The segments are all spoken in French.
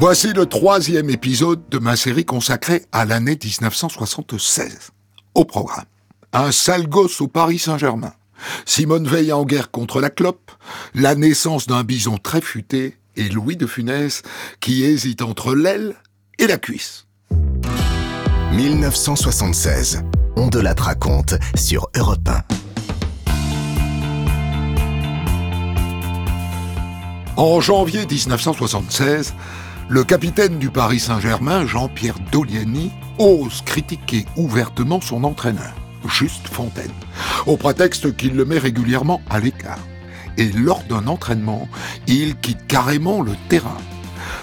Voici le troisième épisode de ma série consacrée à l'année 1976. Au programme, un sale gosse au Paris Saint-Germain, Simone Veil en guerre contre la clope, la naissance d'un bison très futé et Louis de Funès qui hésite entre l'aile et la cuisse. 1976, on de la raconte sur Europe 1. En janvier 1976, le capitaine du Paris Saint-Germain, Jean-Pierre Doliani, ose critiquer ouvertement son entraîneur, Juste Fontaine, au prétexte qu'il le met régulièrement à l'écart. Et lors d'un entraînement, il quitte carrément le terrain.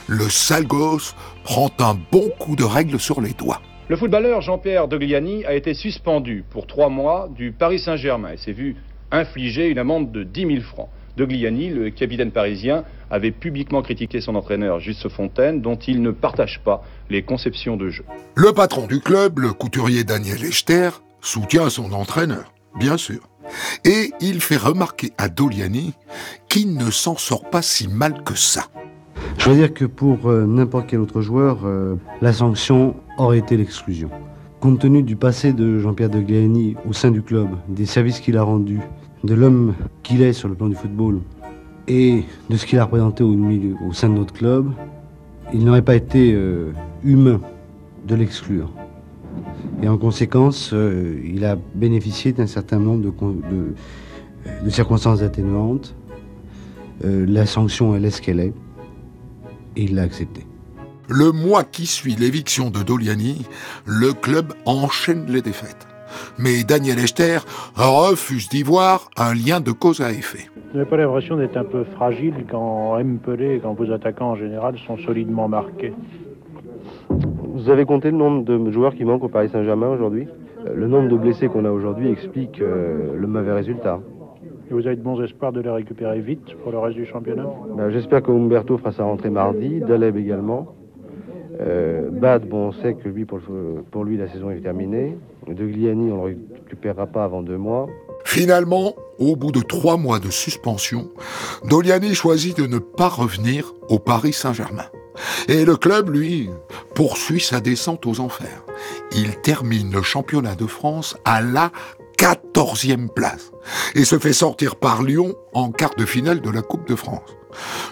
Le sale gosse prend un bon coup de règle sur les doigts. Le footballeur Jean-Pierre Dogliani a été suspendu pour trois mois du Paris Saint-Germain et s'est vu infliger une amende de 10 000 francs. Dogliani, le capitaine parisien, avait publiquement critiqué son entraîneur Juste Fontaine, dont il ne partage pas les conceptions de jeu. Le patron du club, le couturier Daniel Echter, soutient son entraîneur, bien sûr. Et il fait remarquer à Doliani qu'il ne s'en sort pas si mal que ça. Je veux dire que pour euh, n'importe quel autre joueur, euh, la sanction aurait été l'exclusion. Compte tenu du passé de Jean-Pierre Dogliani au sein du club, des services qu'il a rendus, de l'homme qu'il est sur le plan du football et de ce qu'il a représenté au, sein de notre club, il n'aurait pas été euh, humain de l'exclure. Et en conséquence, euh, il a bénéficié d'un certain nombre de, circonstances atténuantes. Euh, la sanction, elle est ce qu'elle est. Et il l'a accepté. Le mois qui suit l'éviction de Doliani, le club enchaîne les défaites mais Daniel Echter refuse d'y voir un lien de cause à effet. Vous n'avez pas l'impression d'être un peu fragile quand Pelé et quand vos attaquants en général sont solidement marqués? Vous avez compté le nombre de joueurs qui manquent au Paris Saint-Germain aujourd'hui? Euh, Le nombre de blessés qu'on a aujourd'hui explique euh, le mauvais résultat. Et vous avez de bons espoirs de les récupérer vite pour le reste du championnat? Ben, J'espère que Umberto fera sa rentrée mardi, Daleb également. Euh, Bad, bon, on sait que lui, pour, lui, la saison est terminée. De Gliani, on ne le récupérera pas avant deux mois. Finalement, au bout de trois mois de suspension, Doliani choisit de ne pas revenir au Paris Saint-Germain. Et le club, lui, poursuit sa descente aux enfers. Il termine le championnat de France à la 14e place et se fait sortir par Lyon en quart de finale de la Coupe de France.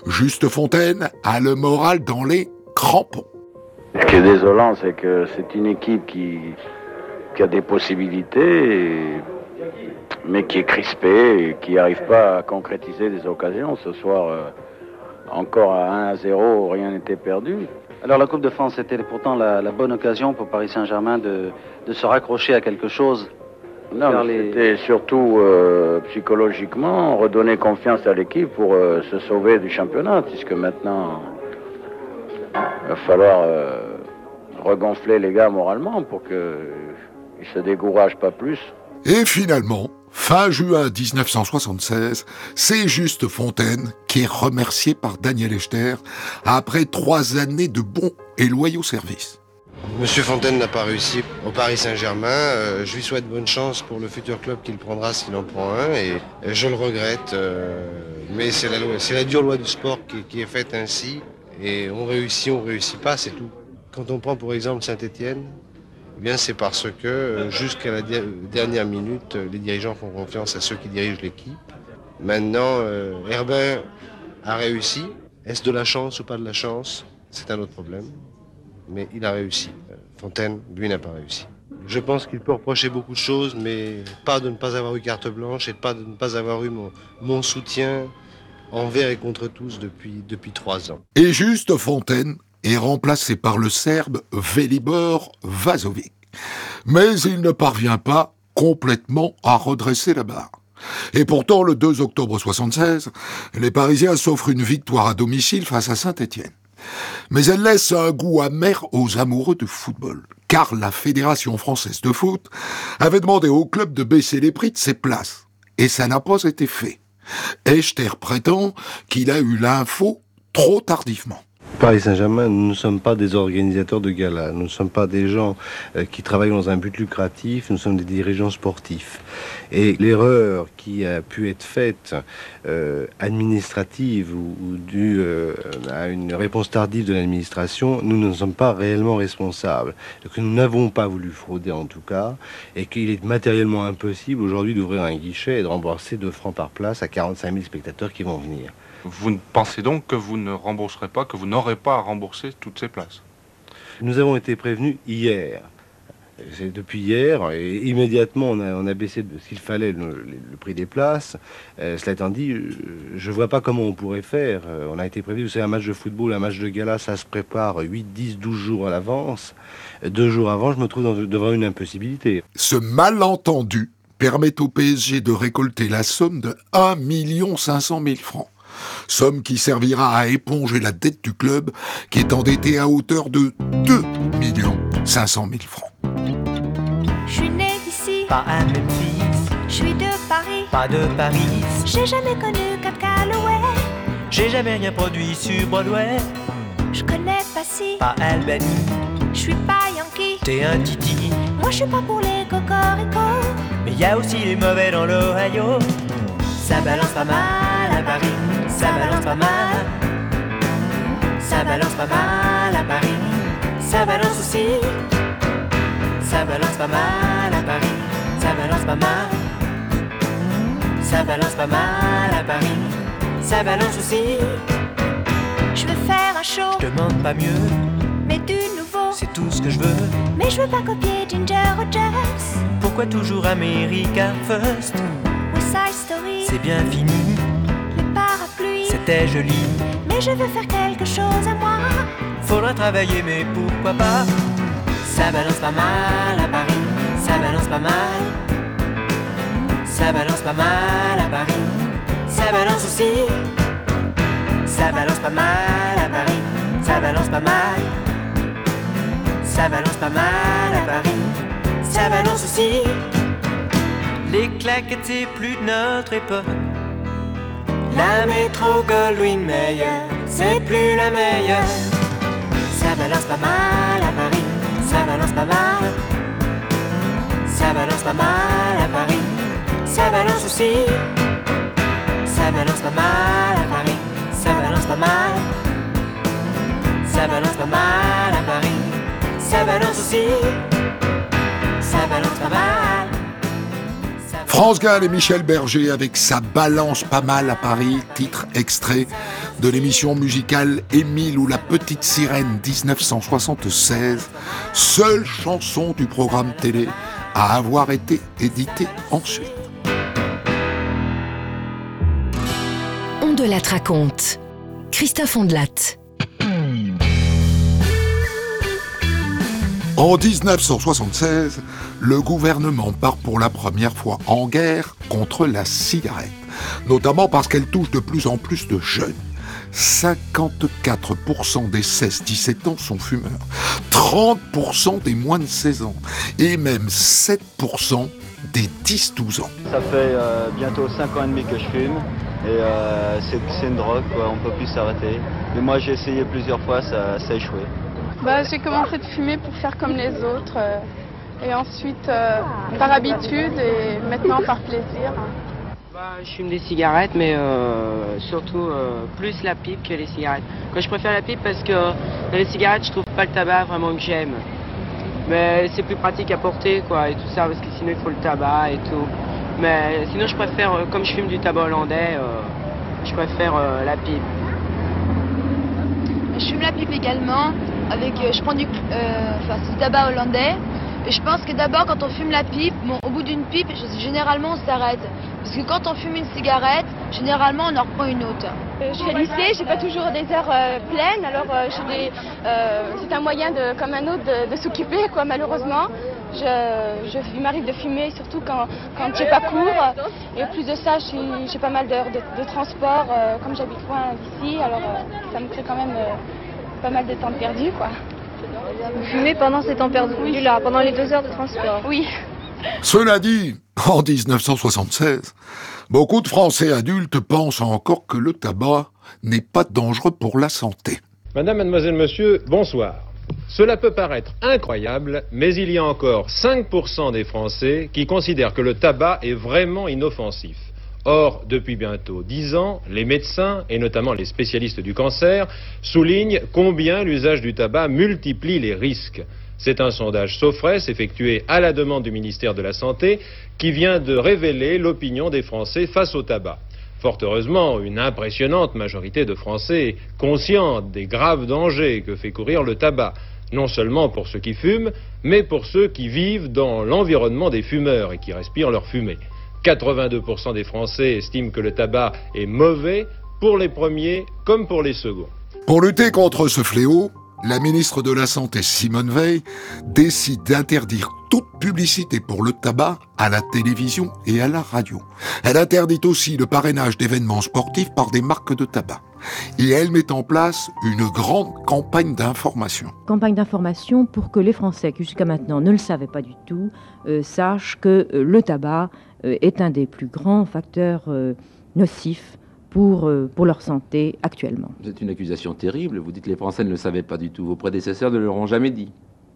Juste Fontaine a le moral dans les crampons. Ce qui est désolant, c'est que c'est une équipe qui, a des possibilités, mais qui est crispée et qui n'arrive pas à concrétiser des occasions. Ce soir, euh, encore à 1 à 0, rien n'était perdu. Alors la Coupe de France était pourtant la, bonne occasion pour Paris Saint-Germain de, se raccrocher à quelque chose. Non, c'était surtout euh, psychologiquement redonner confiance à l'équipe pour euh, se sauver du championnat, puisque maintenant il va falloir euh, regonfler les gars moralement pour qu'ils ne se découragent pas plus. Et finalement, fin juin 1976, c'est juste Fontaine qui est remercié par Daniel Echter après trois années de bons et loyaux services. Monsieur Fontaine n'a pas réussi au Paris Saint-Germain. Euh, je lui souhaite bonne chance pour le futur club qu'il prendra s'il en prend un. Et, je le regrette. Euh, mais c'est la, la, dure loi du sport qui, qui est faite ainsi. Et on réussit, on réussit pas, c'est tout. Quand on prend pour exemple Saint-Étienne, eh c'est parce que euh, jusqu'à la dernière minute, les dirigeants font confiance à ceux qui dirigent l'équipe. Maintenant, euh, a réussi. Est-ce de la chance ou pas de la chance? C'est un autre problème. Mais il a réussi. Euh, Fontaine, lui, n'a pas réussi. Je pense qu'il peut reprocher beaucoup de choses, mais pas de ne pas avoir eu carte blanche et pas de ne pas avoir eu mon soutien envers et contre tous depuis, depuis trois ans. Et juste Fontaine est remplacé par le Serbe Velibor Vazovic. Mais il ne parvient pas complètement à redresser la barre. Et pourtant, le 2 octobre 76, les Parisiens s'offrent une victoire à domicile face à Saint-Étienne. Mais elle laisse un goût amer aux amoureux de football, car la Fédération française de foot avait demandé au club de baisser les prix de ses places, et ça n'a pas été fait. Echter prétend qu'il a eu l'info trop tardivement. Paris Saint-Germain, nous ne sommes pas des organisateurs de galas, nous ne sommes pas des gens euh, qui travaillent dans un but lucratif, nous sommes des dirigeants sportifs. Et l'erreur qui a pu être faite euh, administrative ou, due euh, à une réponse tardive de l'administration, nous ne sommes pas réellement responsables. Que nous n'avons pas voulu frauder en tout cas, et qu'il est matériellement impossible aujourd'hui d'ouvrir un guichet et de rembourser 2 francs par place à 45 000 spectateurs qui vont venir. Vous pensez donc que vous ne rembourserez pas, que vous n'aurez pas à rembourser toutes ces places Nous avons été prévenus hier. C'est depuis hier, et immédiatement on a, baissé de ce qu'il fallait le, prix des places. Euh, cela étant dit, je ne vois pas comment on pourrait faire. Euh, on a été prévenu, vous savez, un match de football, un match de gala, ça se prépare 8, 10, 12 jours à l'avance. Deux jours avant, je me trouve devant une impossibilité. Ce malentendu permet au PSG de récolter la somme de 1 500 000 francs somme qui servira à éponger la dette du club qui est endetté à hauteur de 2 500 000 francs. Je suis né d'ici, pas un Memphis. Je suis de Paris, pas de Paris. J'ai jamais connu Cap Calloway. J'ai jamais rien produit sur Broadway. Je connais pas si, pas Albany. Je suis pas Yankee, t'es un Titi. Moi je suis pas pour les cocoricots. Mais y a aussi les mauvais dans l'Ohio. Ça balance pas mal à Paris, ça balance pas mal. Ça balance pas mal à Paris, ça balance aussi. Ça balance pas mal à Paris, ça balance pas mal. Ça balance pas mal à Paris, ça balance aussi. Je veux faire un show, je demande pas mieux. Mais du nouveau, c'est tout ce que je veux. Mais je veux pas copier Ginger Rogers. Pourquoi toujours America First? c'est bien fini. Les parapluies, c'était joli. Mais je veux faire quelque chose à moi. Faudra travailler, mais pourquoi pas? Ça balance pas mal à Paris, ça balance pas mal. Ça balance pas mal à Paris, ça balance aussi. Ça balance pas mal à Paris, ça balance pas mal. Ça balance pas mal à Paris, ça balance aussi. Les claques étaient plus de notre époque. La métro Goldwyn Mayer, c'est plus la meilleure. Ça balance pas mal à Paris, ça balance pas mal. Ça balance pas mal à Paris, ça balance aussi. Ça balance pas mal à Paris, ça balance pas mal. Ça balance pas mal à Paris, ça balance aussi. Ça balance pas mal. France Gall et Michel Berger avec sa balance pas mal à Paris, titre extrait de l'émission musicale Émile ou la petite sirène 1976, seule chanson du programme télé à avoir été éditée ensuite. On de la raconte. Christophe Ondelat. En 1976, le gouvernement part pour la première fois en guerre contre la cigarette, notamment parce qu'elle touche de plus en plus de jeunes. 54% des 16-17 ans sont fumeurs, 30% des moins de 16 ans et même 7% des 10-12 ans. Ça fait euh, bientôt 5 ans et demi que je fume et euh, c'est une drogue, on ne peut plus s'arrêter. Mais moi j'ai essayé plusieurs fois, ça, ça a échoué. Bah, j'ai commencé de fumer pour faire comme les autres. Euh, et ensuite, euh, par habitude et maintenant par plaisir. Bah, je fume des cigarettes, mais euh, surtout plus la pipe que les cigarettes. Quand je préfère la pipe parce que dans les cigarettes, je trouve pas le tabac vraiment que j'aime. Mais c'est plus pratique à porter, quoi, et tout ça, parce que sinon il faut le tabac et tout. Mais sinon, je préfère, comme je fume du tabac hollandais, je préfère la pipe. Je fume la pipe également, avec, euh, je prends du, euh, du tabac hollandais. Je pense que d'abord, quand on fume la pipe, bon, au bout d'une pipe, généralement, on s'arrête. Parce que quand on fume une cigarette, généralement, on en reprend une autre. Euh, je suis lycée, j'ai pas toujours des heures pleines, alors c'est un moyen de, comme un autre de, s'occuper, quoi, malheureusement. Je, il m'arrive de fumer, surtout quand, quand j'ai pas cours. Et plus de ça, j'ai pas mal d'heures de, transport, comme j'habite loin d'ici, alors ça me crée quand même pas mal de temps perdu, quoi. Vous fumez pendant ces temps perdus Oui, là, pendant les deux heures de transport Oui. Cela dit, en 1976, beaucoup de Français adultes pensent encore que le tabac n'est pas dangereux pour la santé. Madame, mademoiselle, monsieur, bonsoir. Cela peut paraître incroyable, mais il y a encore 5% des Français qui considèrent que le tabac est vraiment inoffensif. Or, depuis bientôt 10 ans, les médecins, et notamment les spécialistes du cancer, soulignent combien l'usage du tabac multiplie les risques. C'est un sondage Sofres effectué à la demande du ministère de la Santé qui vient de révéler l'opinion des Français face au tabac. Fort heureusement, une impressionnante majorité de Français est consciente des graves dangers que fait courir le tabac, non seulement pour ceux qui fument, mais pour ceux qui vivent dans l'environnement des fumeurs et qui respirent leur fumée. 82% des Français estiment que le tabac est mauvais pour les premiers comme pour les seconds. Pour lutter contre ce fléau, la ministre de la Santé Simone Veil décide d'interdire toute publicité pour le tabac à la télévision et à la radio. Elle interdit aussi le parrainage d'événements sportifs par des marques de tabac. Et elle met en place une grande campagne d'information. Campagne d'information pour que les Français, qui jusqu'à maintenant ne le savaient pas du tout, euh, sachent que euh, le tabac est un des plus grands facteurs euh, nocifs pour, euh, pour leur santé actuellement. C'est une accusation terrible. Vous dites que les Français ne le savaient pas du tout. Vos prédécesseurs ne l'auront jamais dit.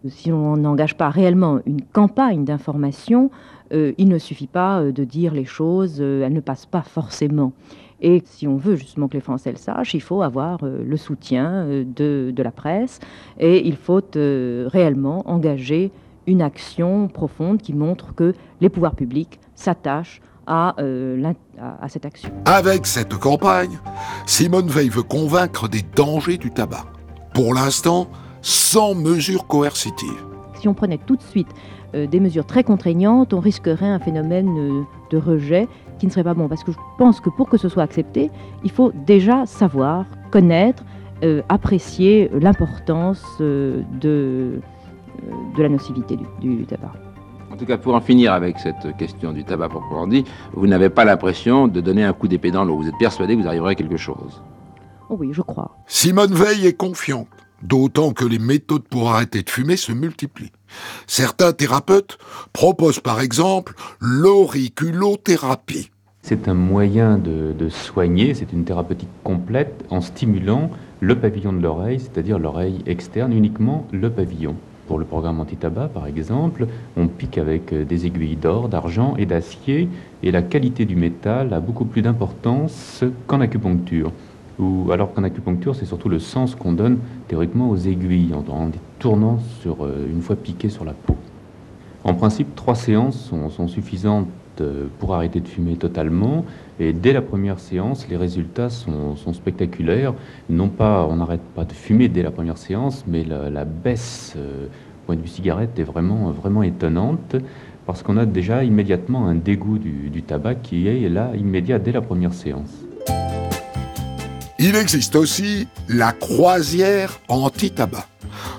Si on n'engage pas réellement une campagne d'information, euh, il ne suffit pas euh, de dire les choses, euh, elles ne passent pas forcément. Et si on veut justement que les Français le sachent, il faut avoir euh, le soutien euh, de, de la presse et il faut euh, réellement engager une action profonde qui montre que les pouvoirs publics s'attachent à, euh, à- à cette action. Avec cette campagne, Simone Veil veut convaincre des dangers du tabac. Pour l'instant, sans mesures coercitives. Si on prenait tout de suite euh, des mesures très contraignantes, on risquerait un phénomène euh, de rejet qui ne serait pas bon. Parce que je pense que pour que ce soit accepté, il faut déjà savoir, connaître, apprécier l'importance de, de la nocivité du, du tabac. En tout cas, pour en finir avec cette question du tabac proprement dit, vous n'avez pas l'impression de donner un coup d'épée dans l'eau. Vous êtes persuadé que vous arriverez à quelque chose. Oh oui, je crois. Simone Veil est confiante, d'autant que les méthodes pour arrêter de fumer se multiplient. Certains thérapeutes proposent par exemple l'auriculothérapie. C'est un moyen de, de soigner, c'est une thérapeutique complète en stimulant le pavillon de l'oreille, c'est-à-dire l'oreille externe, uniquement le pavillon. Pour le programme anti-tabac, par exemple, on pique avec euh, des aiguilles d'or, d'argent et d'acier, et la qualité du métal a beaucoup plus d'importance qu'en acupuncture. Ou, alors qu'en acupuncture, c'est surtout le sens qu'on donne théoriquement aux aiguilles, en, les tournant sur, euh, une fois piquées sur la peau. En principe, trois séances sont, suffisantes pour arrêter de fumer totalement. Et dès la première séance, les résultats sont, spectaculaires. Non pas, on n'arrête pas de fumer dès la première séance, mais la, baisse euh, au point de vue cigarette est vraiment, étonnante parce qu'on a déjà immédiatement un dégoût du tabac qui est là immédiat dès la première séance. Il existe aussi la croisière anti-tabac.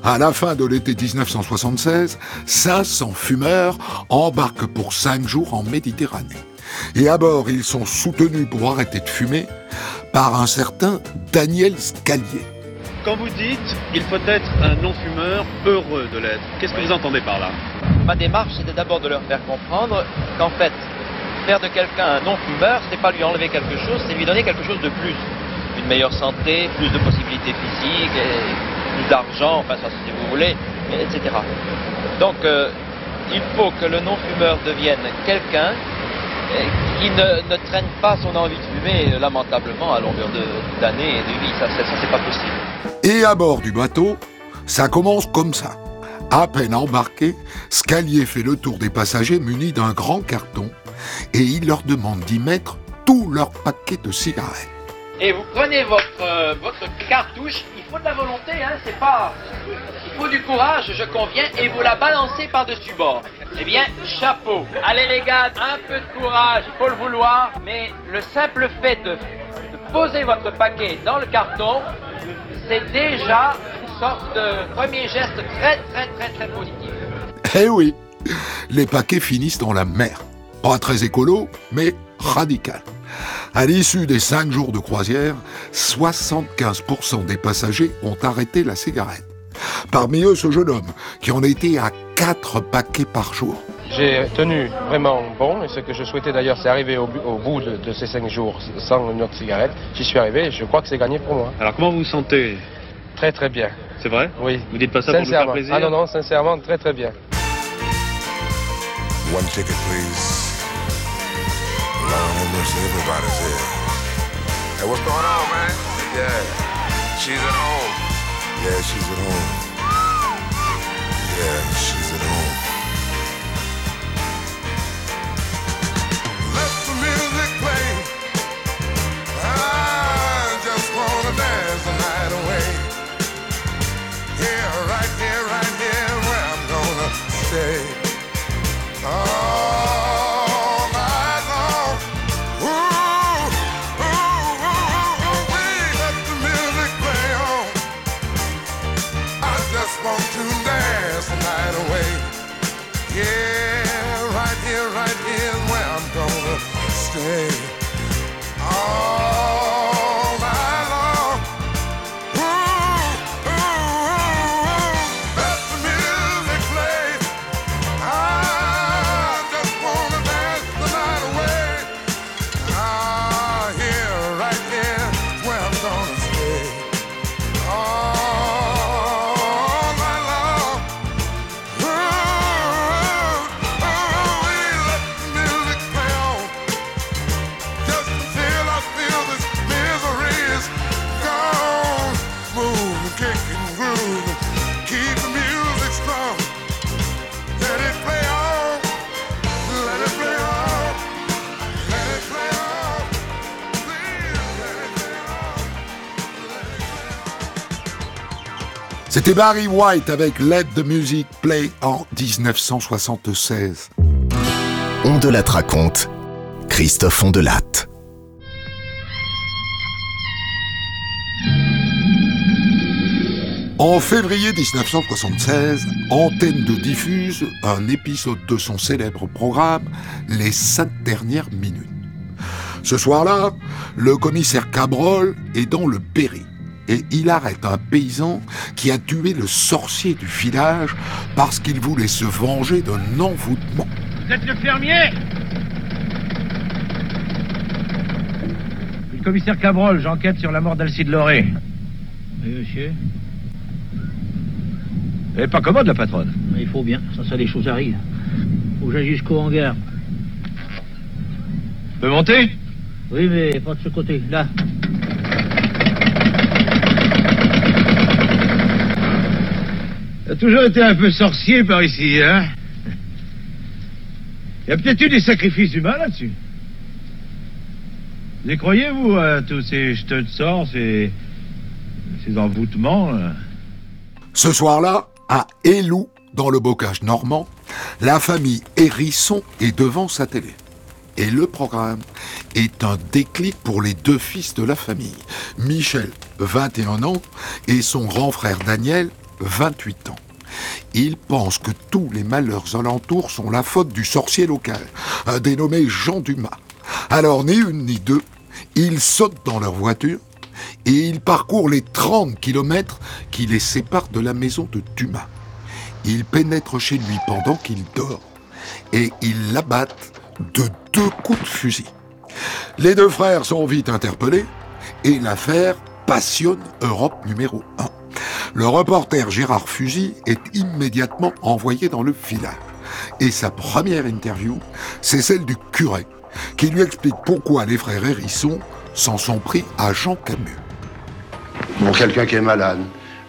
À la fin de l'été 1976, 500 fumeurs embarquent pour 5 jours en Méditerranée. Et à bord, ils sont soutenus pour arrêter de fumer par un certain Daniel Scalier. Quand vous dites il faut être un non-fumeur heureux de l'être, qu'est-ce que vous entendez par là? Ma démarche, c'était d'abord de leur faire comprendre qu'en fait, faire de quelqu'un un non-fumeur, c'est pas lui enlever quelque chose, c'est lui donner quelque chose de plus. Une meilleure santé, plus de possibilités physiques, plus d'argent, enfin ça si vous voulez, et- etc. Donc euh, il faut que le non-fumeur devienne quelqu'un euh, qui ne, ne traîne pas son envie de fumer lamentablement à longueur d'années et de vie. Ça, ça, ça, c'est pas possible. Et à bord du bateau, ça commence comme ça. À peine embarqué, Scalier fait le tour des passagers munis d'un grand carton et il leur demande d'y mettre tout leur paquet de cigarettes. Et vous prenez votre, euh, votre cartouche, il faut de la volonté, hein, c'est pas. Il faut du courage, je conviens, et vous la balancez par-dessus bord. Eh bien, chapeau. Allez les gars, un peu de courage, il faut le vouloir, mais le simple fait de, de poser votre paquet dans le carton, c'est déjà une sorte de premier geste très très très très positif. Eh oui, les paquets finissent dans la mer. Pas très écolo, mais radical. À l'issue des cinq jours de croisière, 75% des passagers ont arrêté la cigarette. Parmi eux, ce jeune homme, qui en était à 4 paquets par jour. J'ai tenu vraiment bon, et ce que je souhaitais d'ailleurs, c'est arriver au, bout de, de ces cinq jours sans une autre cigarette. J'y suis arrivé et je crois que c'est gagné pour moi. Alors comment vous vous sentez? Très très bien. C'est vrai? Oui. Vous dites pas ça pour nous faire plaisir? Ah non, non, sincèrement, très très bien. One ticket, please. Lord have mercy, everybody's here. Hey, what's going on, man? Yeah, she's at home. Yeah, she's at home. Yeah, she's at home. Let the music play. I just wanna dance the night away. Here, right here, right here, where I'm gonna stay. All Hey. C'était Barry White avec Let the Music Play en 1976. On de la raconte. Christophe Ondelatte. En février 1976, Antenne 2 diffuse un épisode de son célèbre programme Les cinq dernières minutes. Ce soir-là, le commissaire Cabrol est dans le Berry et il arrête un paysan qui a tué le sorcier du village parce qu'il voulait se venger d'un envoûtement. Vous êtes le fermier Le commissaire Cabrol, j'enquête sur la mort d'Alcide Loré. Oui, monsieur. Elle est pas commode, la patronne. Il faut bien, ça, ça, les choses arrivent. Faut que j'aille jusqu'au hangar. Peut monter? Oui, mais pas de ce côté, là. Toujours été un peu sorcier par ici, hein Il y a peut-être eu des sacrifices humains là-dessus. Vous y croyez, vous, à tous ces jeteux de sort, ces, ces envoûtements Ce soir-là, à Élou, dans le bocage normand, la famille Hérisson est devant sa télé. Et le programme est un déclic pour les deux fils de la famille, Michel, 21 ans, et son grand frère Daniel, 28 ans. Ils pensent que tous les malheurs alentours sont la faute du sorcier local, un dénommé Jean Dumas. Alors, ni une ni deux, ils sautent dans leur voiture et ils parcourent les 30 kilomètres qui les séparent de la maison de Dumas. Ils pénètrent chez lui pendant qu'il dort et ils l'abattent de deux coups de fusil. Les deux frères sont vite interpellés et l'affaire passionne Europe numéro 1. Le reporter Gérard Fusy est immédiatement envoyé dans le village. Et sa première interview, c'est celle du curé, qui lui explique pourquoi les frères Hérisson s'en sont pris à Jean Camus. Bon, quelqu'un qui est malade.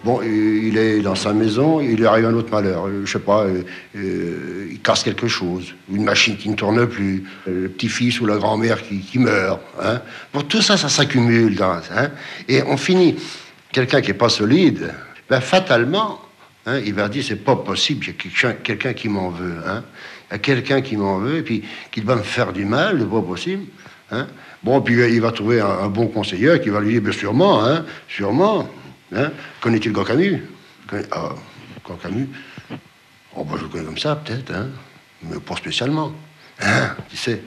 Bon, il est dans sa maison, il lui arrive un autre malheur. Euh, Je sais pas, euh, euh, il casse quelque chose, une machine qui ne tourne plus, euh, le petit-fils ou la grand-mère qui, meurt. Hein. Bon, tout ça, ça s'accumule. Hein, et on finit. Quelqu'un qui n'est pas solide, ben, fatalement, hein, il va dire c'est pas possible, il y a quelqu'un qui m'en veut. Hein. Il y a quelqu'un qui m'en veut et puis qui va me faire du mal, c'est pas possible. Hein. Bon, puis euh, il va trouver un, bon conseiller qui va lui dire, bien sûrement, hein, sûrement. Hein. Camus Connais- Ah, grand Camus Oh, bah, je le connais comme ça, peut-être, hein, mais pas spécialement. Hein, tu sais,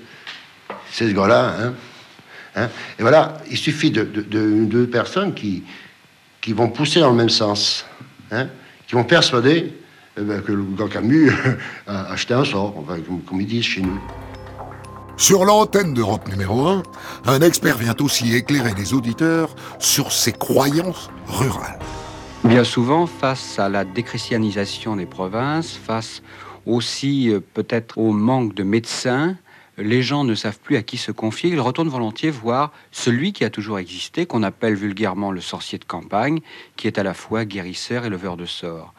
c'est ce gars-là, hein. Et voilà, il suffit de- deux personnes qui, qui vont pousser dans le même sens, hein, qui vont persuader eh ben, que le grand Camus a acheté un sort, enfin, comme, comme ils disent chez nous. Sur l'antenne d'Europe numéro 1, un expert vient aussi éclairer les auditeurs sur ses croyances rurales. Bien souvent, face à la déchristianisation des provinces, face aussi euh, peut-être au manque de médecins, les gens ne savent plus à qui se confier. Ils retournent volontiers voir celui qui a toujours existé, qu'on appelle vulgairement le sorcier de campagne, qui est à la fois guérisseur et leveur de sorts.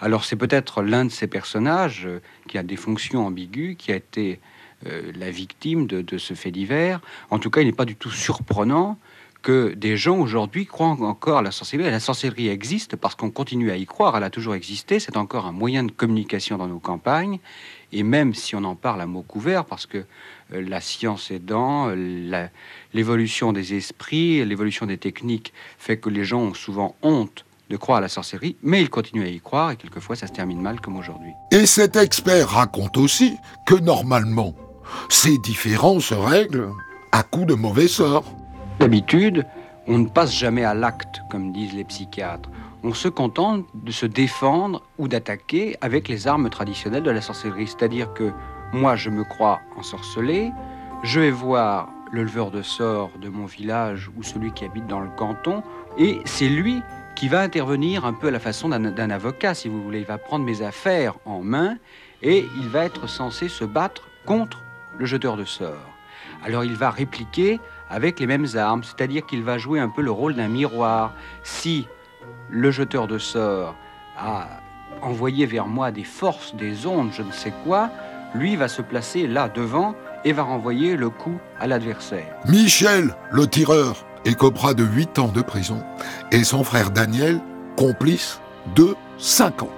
Alors c'est peut-être l'un de ces personnages euh, qui a des fonctions ambiguës, qui a été euh, la victime de, de ce fait divers. En tout cas, il n'est pas du tout surprenant que des gens aujourd'hui croient encore à la sorcellerie. La sorcellerie existe parce qu'on continue à y croire, elle a toujours existé, c'est encore un moyen de communication dans nos campagnes, et même si on en parle à mot couvert, parce que euh, la science aidant, euh, l'évolution des esprits, l'évolution des techniques fait que les gens ont souvent honte de croire à la sorcellerie, mais ils continuent à y croire, et quelquefois ça se termine mal comme aujourd'hui. Et cet expert raconte aussi que normalement, ces différends se règlent à coup de mauvais sorts. D'habitude, on ne passe jamais à l'acte, comme disent les psychiatres. On se contente de se défendre ou d'attaquer avec les armes traditionnelles de la sorcellerie. C'est-à-dire que moi, je me crois ensorcelé, je vais voir le leveur de sorts de mon village ou celui qui habite dans le canton, et c'est lui qui va intervenir un peu à la façon d'un avocat, si vous voulez. Il va prendre mes affaires en main et il va être censé se battre contre le jeteur de sorts. Alors il va répliquer avec les mêmes armes, c'est-à-dire qu'il va jouer un peu le rôle d'un miroir. Si le jeteur de sorts a envoyé vers moi des forces, des ondes, je ne sais quoi, lui va se placer là devant et va renvoyer le coup à l'adversaire. Michel, le tireur, écopera de 8 ans de prison et son frère Daniel, complice de 5 ans.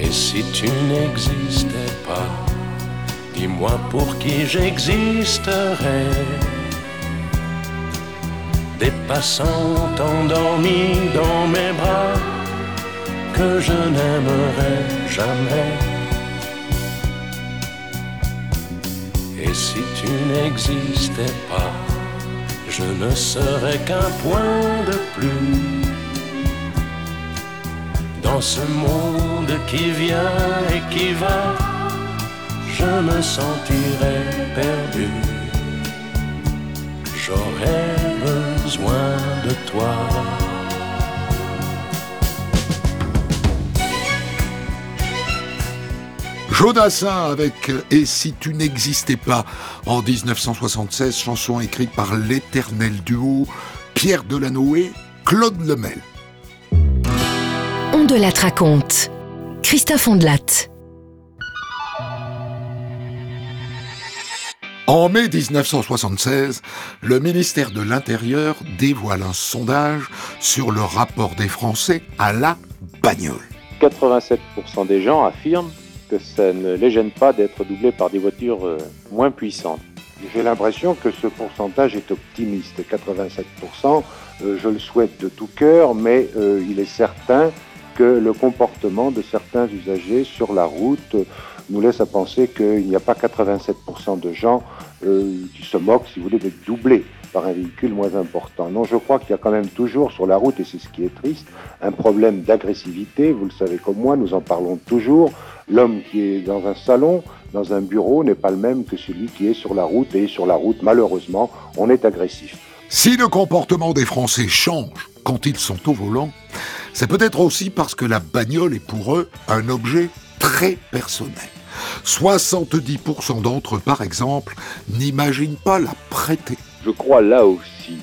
Et si tu n'existais pas, dis-moi pour qui j'existerais. Des passants endormis dans mes bras que je n'aimerai jamais. Et si tu n'existais pas, je ne serais qu'un point de plus dans ce monde qui vient et qui va. Je me sentirais perdu. J'aurais besoin de toi. Jodassin avec Et si tu n'existais pas en 1976, chanson écrite par l'éternel duo Pierre Delanoë, Claude Lemel. De la raconte. Christophe Ondelat. En mai 1976, le ministère de l'Intérieur dévoile un sondage sur le rapport des Français à la bagnole. 87% des gens affirment que ça ne les gêne pas d'être doublés par des voitures euh, moins puissantes. J'ai l'impression que ce pourcentage est optimiste. 87%, euh, je le souhaite de tout cœur, mais euh, il est certain que le comportement de certains usagers sur la route nous laisse à penser qu'il n'y a pas 87% de gens euh, qui se moquent, si vous voulez, d'être doublés par un véhicule moins important. Non, je crois qu'il y a quand même toujours sur la route, et c'est ce qui est triste, un problème d'agressivité. Vous le savez comme moi, nous en parlons toujours. L'homme qui est dans un salon, dans un bureau, n'est pas le même que celui qui est sur la route. Et sur la route, malheureusement, on est agressif. Si le comportement des Français change quand ils sont au volant, c'est peut-être aussi parce que la bagnole est pour eux un objet très personnel. 70% d'entre eux, par exemple, n'imaginent pas la prêter. Je crois là aussi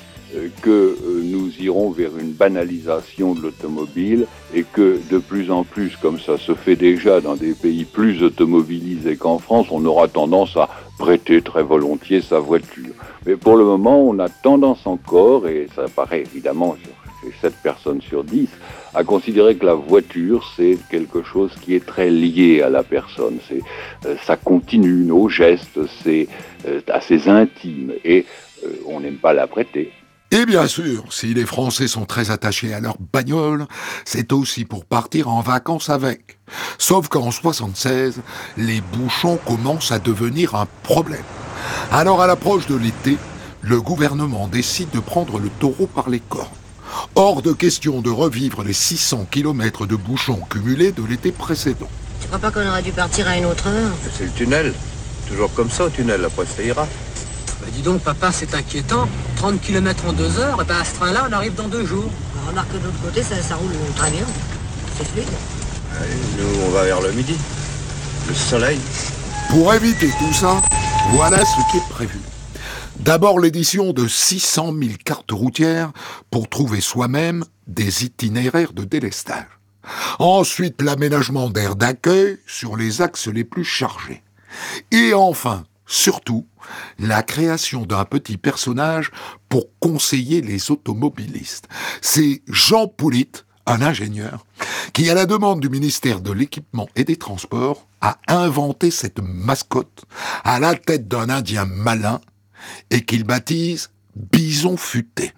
que euh, nous irons vers une banalisation de l'automobile et que de plus en plus, comme ça se fait déjà dans des pays plus automobilisés qu'en France, on aura tendance à prêter très volontiers sa voiture. Mais pour le moment, on a tendance encore, et ça paraît évidemment chez 7 personnes sur 10, à considérer que la voiture, c'est quelque chose qui est très lié à la personne. C'est, euh, ça continue nos gestes, c'est euh, assez intime, et on n'aime pas la prêter. Et bien sûr, si les Français sont très attachés à leur bagnole, c'est aussi pour partir en vacances avec. Sauf qu'en 76, les bouchons commencent à devenir un problème. Alors à l'approche de l'été, le gouvernement décide de prendre le taureau par les cornes. Hors de question de revivre les 600 km de bouchons cumulés de l'été précédent. Tu crois pas qu'on aurait dû partir à une autre heure? C'est le tunnel. Toujours comme ça au tunnel, après ça ira. Bah dis donc, papa, c'est inquiétant. 30 km en deux heures, et ben à ce train-là, on arrive dans deux jours. Bah, remarque que de l'autre côté, ça, ça roule très bien. C'est fluide. Allez, nous, on va vers le midi. Le soleil. Pour éviter tout ça, voilà ce qui est prévu. D'abord l'édition de 600 000 cartes routières pour trouver soi-même des itinéraires de délestage. Ensuite l'aménagement d'aires d'accueil sur les axes les plus chargés. Et enfin, surtout, la création d'un petit personnage pour conseiller les automobilistes. C'est Jean Poulit, un ingénieur, qui, à la demande du ministère de l'Équipement et des Transports, a inventé cette mascotte à la tête d'un Indien malin et qu'il baptise Bison Futé.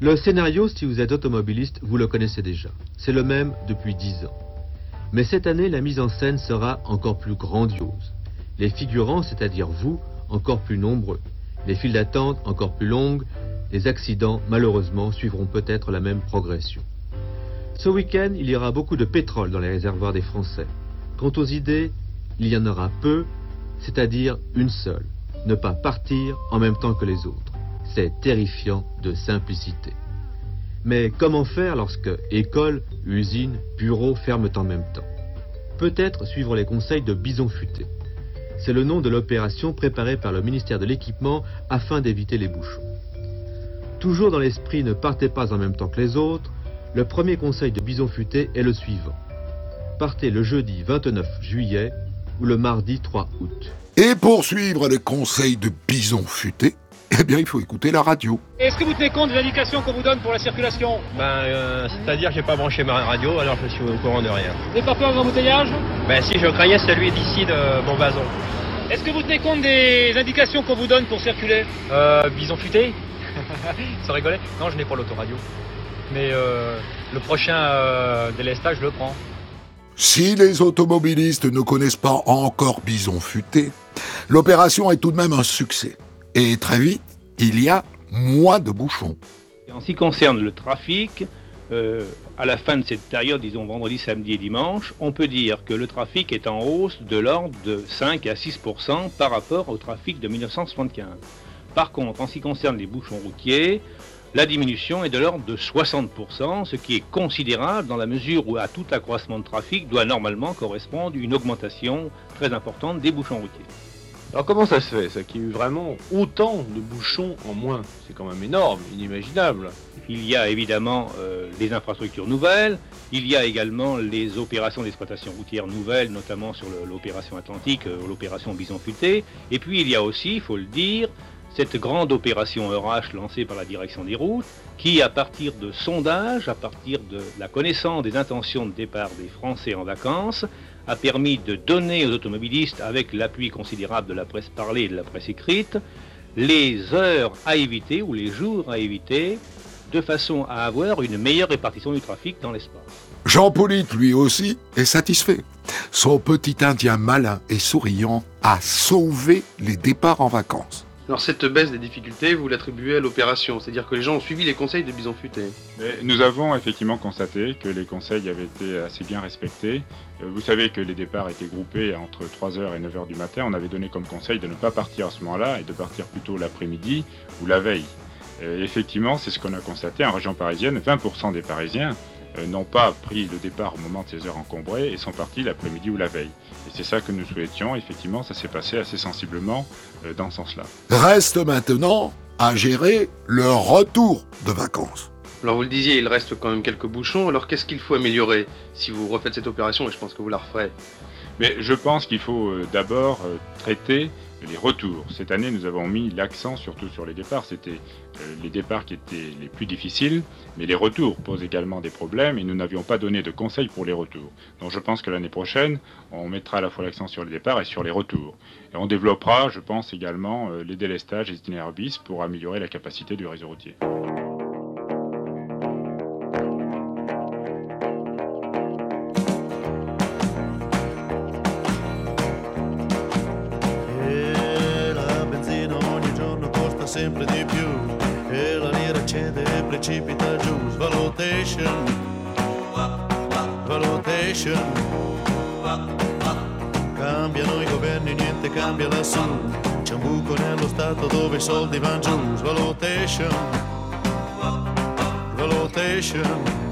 Le scénario, si vous êtes automobiliste, vous le connaissez déjà. C'est le même depuis dix ans. Mais cette année, la mise en scène sera encore plus grandiose. Les figurants, c'est-à-dire vous, encore plus nombreux. Les files d'attente encore plus longues. Les accidents, malheureusement, suivront peut-être la même progression. Ce week-end, il y aura beaucoup de pétrole dans les réservoirs des Français. Quant aux idées, il y en aura peu, c'est-à-dire une seule. Ne pas partir en même temps que les autres. C'est terrifiant de simplicité. Mais comment faire lorsque école, usine, bureau ferment en même temps? Peut-être suivre les conseils de Bison Futé. C'est le nom de l'opération préparée par le ministère de l'Équipement afin d'éviter les bouchons. Toujours dans l'esprit ne partez pas en même temps que les autres, le premier conseil de Bison Futé est le suivant. Partez le jeudi 29 juillet ou le mardi 3 août. Et pour suivre les conseils de Bison Futé, eh bien il faut écouter la radio. Est-ce que vous tenez compte des indications qu'on vous donne pour la circulation Ben, euh, c'est-à-dire que j'ai pas branché ma radio, alors je suis au courant de rien. Vous n'avez pas peur d'un embouteillage Ben, si je craignais celui d'ici de Montbazon. Est-ce que vous tenez compte des indications qu'on vous donne pour circuler Euh, bison futé Ça rigolait Non, je n'ai pas l'autoradio. Mais euh, le prochain euh, délestage, je le prends. Si les automobilistes ne connaissent pas encore Bison Futé, l'opération est tout de même un succès. Et très vite, il y a moins de bouchons. En ce qui concerne le trafic, euh, à la fin de cette période, disons vendredi, samedi et dimanche, on peut dire que le trafic est en hausse de l'ordre de 5 à 6% par rapport au trafic de 1975. Par contre, en ce qui concerne les bouchons routiers, la diminution est de l'ordre de 60%, ce qui est considérable dans la mesure où à tout accroissement de trafic doit normalement correspondre une augmentation très importante des bouchons routiers. Alors comment ça se fait, ça qu'il y a eu vraiment autant de bouchons en moins? C'est quand même énorme, inimaginable. Il y a évidemment euh, les infrastructures nouvelles, il y a également les opérations d'exploitation routière nouvelles, notamment sur l'opération Atlantique, euh, l'opération Bison Futé, et puis il y a aussi, il faut le dire, cette grande opération RH lancée par la direction des routes, qui à partir de sondages, à partir de la connaissance des intentions de départ des Français en vacances, a permis de donner aux automobilistes, avec l'appui considérable de la presse parlée et de la presse écrite, les heures à éviter ou les jours à éviter, de façon à avoir une meilleure répartition du trafic dans l'espace. Jean Polite, lui aussi, est satisfait. Son petit Indien malin et souriant a sauvé les départs en vacances. Alors cette baisse des difficultés, vous l'attribuez à l'opération, c'est-à-dire que les gens ont suivi les conseils de Bison Futé. Nous avons effectivement constaté que les conseils avaient été assez bien respectés. Euh, Vous savez que les départs étaient groupés entre 3h et 9h du matin. On avait donné comme conseil de ne pas partir à ce moment-là et de partir plutôt l'après-midi ou la veille. Euh, effectivement, c'est ce qu'on a constaté en région parisienne. 20% des Parisiens n'ont pas pris le départ au moment de ces heures encombrées et sont partis l'après-midi ou la veille. Et c'est ça que nous souhaitions. Effectivement, ça s'est passé assez sensiblement euh, dans ce sens-là. Reste maintenant à gérer leur retour de vacances. Alors vous le disiez, il reste quand même quelques bouchons. Alors qu'est-ce qu'il faut améliorer si vous refaites cette opération? Et je pense que vous la referez. Mais je pense qu'il faut euh, d'abord euh, traiter les retours. Cette année, nous avons mis l'accent surtout sur les départs. C'était euh, les départs qui étaient les plus difficiles, mais les retours posent également des problèmes et nous n'avions pas donné de conseils pour les retours. Donc je pense que l'année prochaine, on mettra à la fois l'accent sur les départs et sur les retours. Et on développera, je pense également, les délestages et les itinéraires pour améliorer la capacité du réseau routier. Valutation. Cambiano i governi, niente cambia lassù. C'è un buco nello stato dove i soldi vanno giù. Svalutation, valutation.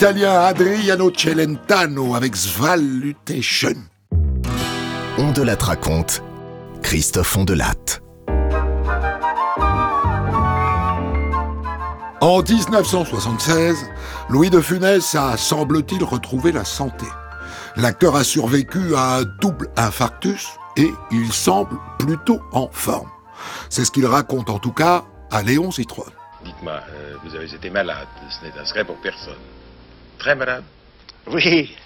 L'italien Adriano Celentano avec Svalutation. On de la raconte. Christophe Ondelatte. En 1976, Louis de Funès a, semble-t-il, retrouvé la santé. L'acteur a survécu à un double infarctus et il semble plutôt en forme. C'est ce qu'il raconte en tout cas à Léon Zitrone. Dites-moi, euh, vous avez été malade, ce n'est un secret pour personne. Très malade Oui,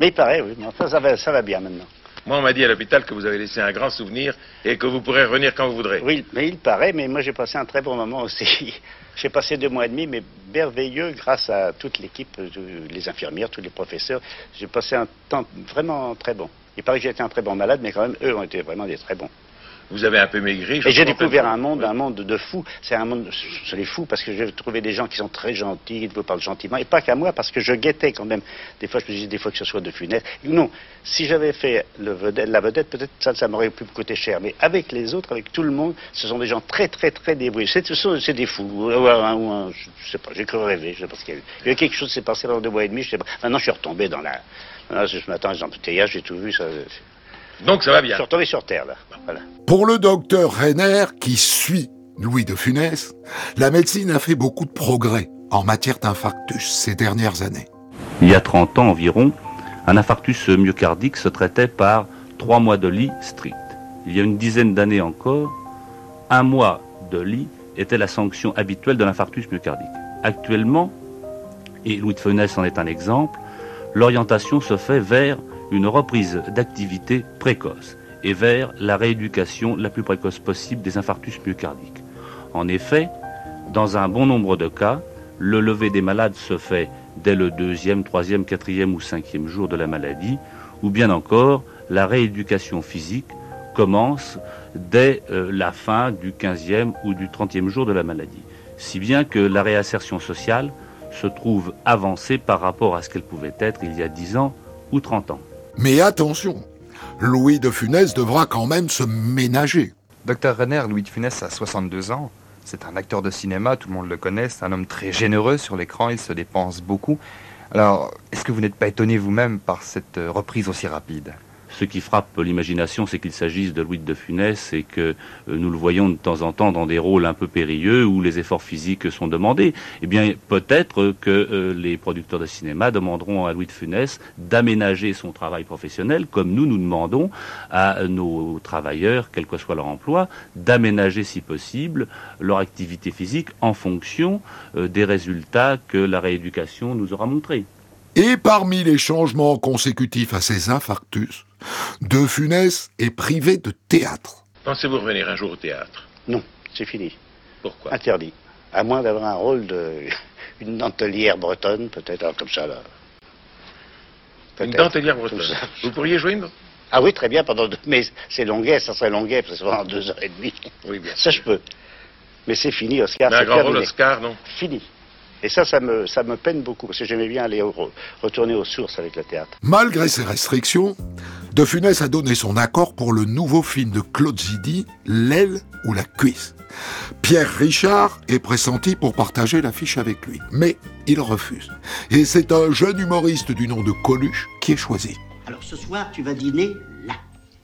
mais il paraît, oui. Mais enfin, ça va, ça va bien maintenant. Moi, on m'a dit à l'hôpital que vous avez laissé un grand souvenir et que vous pourrez revenir quand vous voudrez. Oui, mais il paraît, mais moi j'ai passé un très bon moment aussi. J'ai passé deux mois et demi, mais merveilleux grâce à toute l'équipe, euh, les infirmières, tous les professeurs. J'ai passé un temps vraiment très bon. Il paraît que j'ai été un très bon malade, mais quand même, eux ont été vraiment des très bons. Vous avez un peu maigri. je Et j'ai découvert un monde, un monde de fous. C'est un monde, c'est les fous parce que j'ai trouvé des gens qui sont très gentils, qui vous parlent gentiment, et pas qu'à moi parce que je guettais quand même. Des fois, je me disais des fois que ce soit de funeste. Non, si j'avais fait le vedette, la vedette, peut-être ça, ça m'aurait pu me coûter cher. Mais avec les autres, avec tout le monde, ce sont des gens très, très, très débrouillés. C'est, ce des fous. Ou un- ou un- je sais pas, j'ai cru rêver. Je sais pas ce qu'il y a eu. Il y a quelque chose qui s'est passé dans deux mois et demi. Je sais pas. Maintenant, je suis retombé dans la. Je les embouteillages, j'ai tout vu. Ça, Donc ça va bien. Je suis retombé sur terre là. Voilà. Pour le docteur Renner, qui suit Louis de Funès, la médecine a fait beaucoup de progrès en matière d'infarctus ces dernières années. Il y a 30 ans environ, un infarctus myocardique se traitait par trois mois de lit strict. Il y a une dizaine d'années encore, un mois de lit était la sanction habituelle de l'infarctus myocardique. Actuellement, et Louis de Funès en est un exemple, l'orientation se fait vers une reprise d'activité précoce et vers la rééducation la plus précoce possible des infarctus myocardiques. En effet, dans un bon nombre de cas, le lever des malades se fait dès le deuxième, troisième, quatrième ou cinquième jour de la maladie, ou bien encore la rééducation physique commence dès euh, la fin du 15e ou du 30e jour de la maladie. Si bien que la réinsertion sociale se trouve avancée par rapport à ce qu'elle pouvait être il y a 10 ans ou 30 ans. Mais attention, Louis de Funès devra quand même se ménager. Docteur Renner, Louis de Funès a 62 ans. C'est un acteur de cinéma, tout le monde le connaît. C'est un homme très généreux sur l'écran, il se dépense beaucoup. Alors, est-ce que vous n'êtes pas étonné vous-même par cette reprise aussi rapide? Ce qui frappe l'imagination, c'est qu'il s'agisse de Louis de Funès et que euh, nous le voyons de temps en temps dans des rôles un peu périlleux où les efforts physiques sont demandés. Eh bien, peut-être que euh, les producteurs de cinéma demanderont à Louis de Funès d'aménager son travail professionnel, comme nous, nous demandons à nos travailleurs, quel que soit leur emploi, d'aménager, si possible, leur activité physique en fonction euh, des résultats que la rééducation nous aura montrés. Et parmi les changements consécutifs à ces infarctus, De Funès est privé de théâtre. Pensez-vous revenir un jour au théâtre? Non, c'est fini. Pourquoi? Interdit. À moins d'avoir un rôle de. une dentelière bretonne, peut-être, alors comme ça, là. Une dentelière bretonne. Vous pourriez jouer une Ah oui, très bien, pendant deux... Mais c'est longuet, ça serait longuet, parce que c'est pendant deux heures et demie. Oui, bien Ça, je peux. Mais c'est fini, Oscar. Mais un c'est grand rôle. Oscar, non? Fini. Et ça, ça me, ça me peine beaucoup, parce que j'aimais bien aller au- retourner aux sources avec le théâtre. Malgré ces restrictions, De Funès a donné son accord pour le nouveau film de Claude Zidi, L'aile ou la cuisse. Pierre Richard est pressenti pour partager l'affiche avec lui, mais il refuse. Et c'est un jeune humoriste du nom de Coluche qui est choisi. Alors ce soir, tu vas dîner là.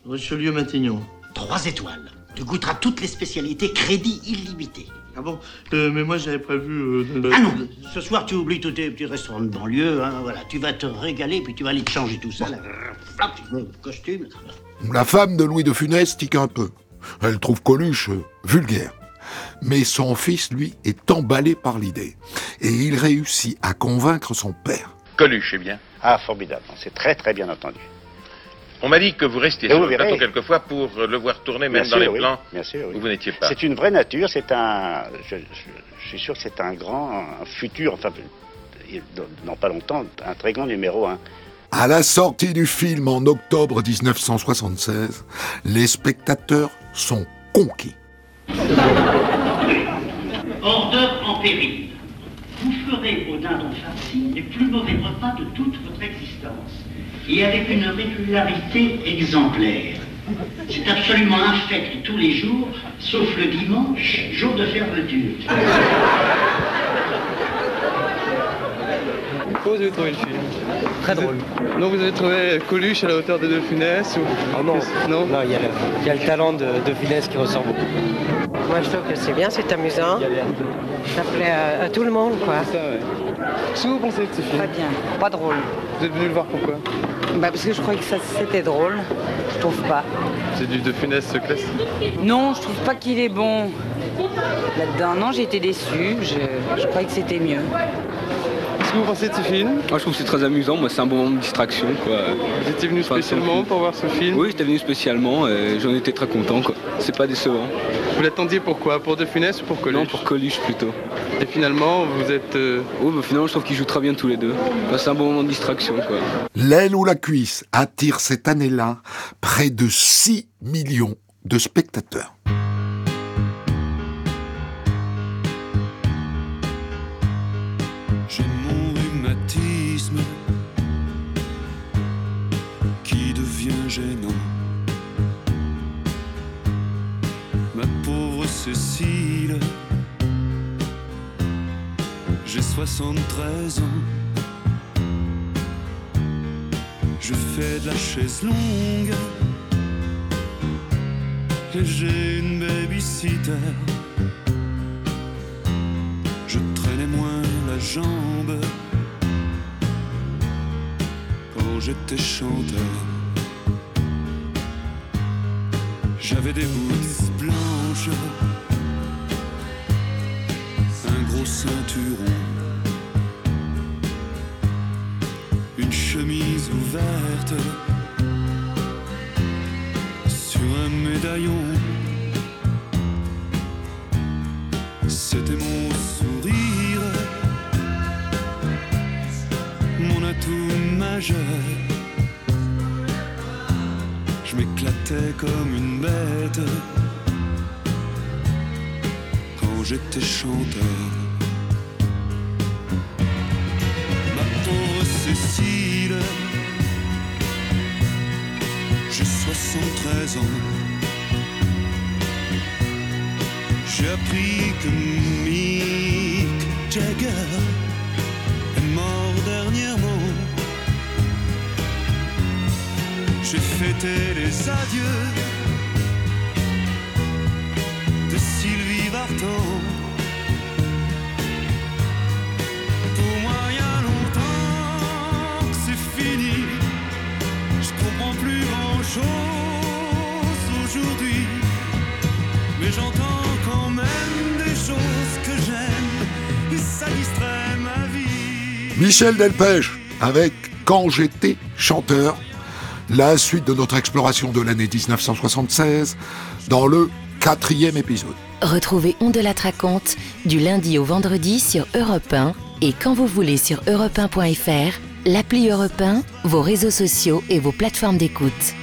Richelieu Matignon. Trois étoiles. Tu goûteras toutes les spécialités, crédit illimité. Ah bon Euh, Mais moi j'avais prévu. euh, de- Ah non, ce soir tu oublies tous tes petits restaurants de banlieue, hein, voilà. Tu vas te régaler, puis tu vas aller te changer tout ça, là. Costume. La femme de Louis de Funès tique un peu. Elle trouve Coluche euh, vulgaire. Mais son fils, lui, est emballé par l'idée. Et il réussit à convaincre son père. Coluche, c'est bien. Ah, formidable. C'est très, très bien entendu. On m'a dit que vous restiez Et sur vous le plateau verrez. quelquefois pour euh, le voir tourner, même Bien dans sûr, les oui. plans Bien sûr, oui. où vous n'étiez pas. C'est une vraie nature, c'est un. Je, je- je suis sûr que c'est un grand un futur, enfin, dans, dans pas longtemps, un très grand numéro un. À la sortie du film en octobre 1976, les spectateurs sont conquis. Hors d'œuvre en péril. Ferez au dindon farci les plus mauvais repas de toute votre existence. Et avec une régularité exemplaire. C'est absolument infect tous les jours, sauf le dimanche, jour de fermeture. Très drôle. Donc vous avez trouvé Coluche à la hauteur de De Funès ou... Ah non, non, il y, a le, il y a le talent de, de Funès qui ressort beaucoup. Moi, je trouve que c'est bien, c'est amusant. Ça plaît à, à tout le monde, quoi. C'est ça, ouais. Qu'est-ce que vous pensez de ce film Très bien. Pas drôle. Vous êtes venu le voir pourquoi Bah, parce que je croyais que ça, c'était drôle. Je trouve pas. C'est du De Funès classique. Non, je trouve pas qu'il est bon là-dedans. Non, j'ai été déçu. Je, je croyais que c'était mieux. Qu'est-ce que vous pensez de ce film Moi je trouve que c'est très amusant, moi c'est un bon moment de distraction quoi. Vous étiez venu Enfin, spécialement pour voir ce film Oui j'étais venu spécialement et j'en étais très content quoi. C'est pas décevant. Vous l'attendiez pourquoi Pour De Funès ou pour Coluche? Non pour Coluche plutôt. Et finalement vous êtes... euh, Oui bah, finalement je trouve qu'ils jouent très bien tous les deux. Enfin, c'est un bon moment de distraction quoi. L'aile ou la cuisse attire cette année-là près de 6 millions de spectateurs. Cécile, j'ai 73 ans. Je fais de la chaise longue et j'ai une babysitter. Je traînais moins la jambe quand j'étais chanteur. J'avais des boots blanches, ceinturon, une chemise ouverte sur un médaillon. C'était mon sourire, mon atout majeur. Je m'éclatais comme une bête quand j'étais chanteur. J'ai 73 ans. J'ai appris que Mick Jagger est mort dernièrement. J'ai fêté les adieux de Sylvie Vartan. Chose aujourd'hui. Mais j'entends quand même des choses que j'aime. Et ça distrait ma vie. Michel Delpech avec Quand j'étais chanteur, la suite de notre exploration de l'année 1976 dans le quatrième épisode. Retrouvez On de la raconte du lundi au vendredi sur Europe 1 et quand vous voulez sur europe1.fr, l'appli Europe 1, vos réseaux sociaux et vos plateformes d'écoute.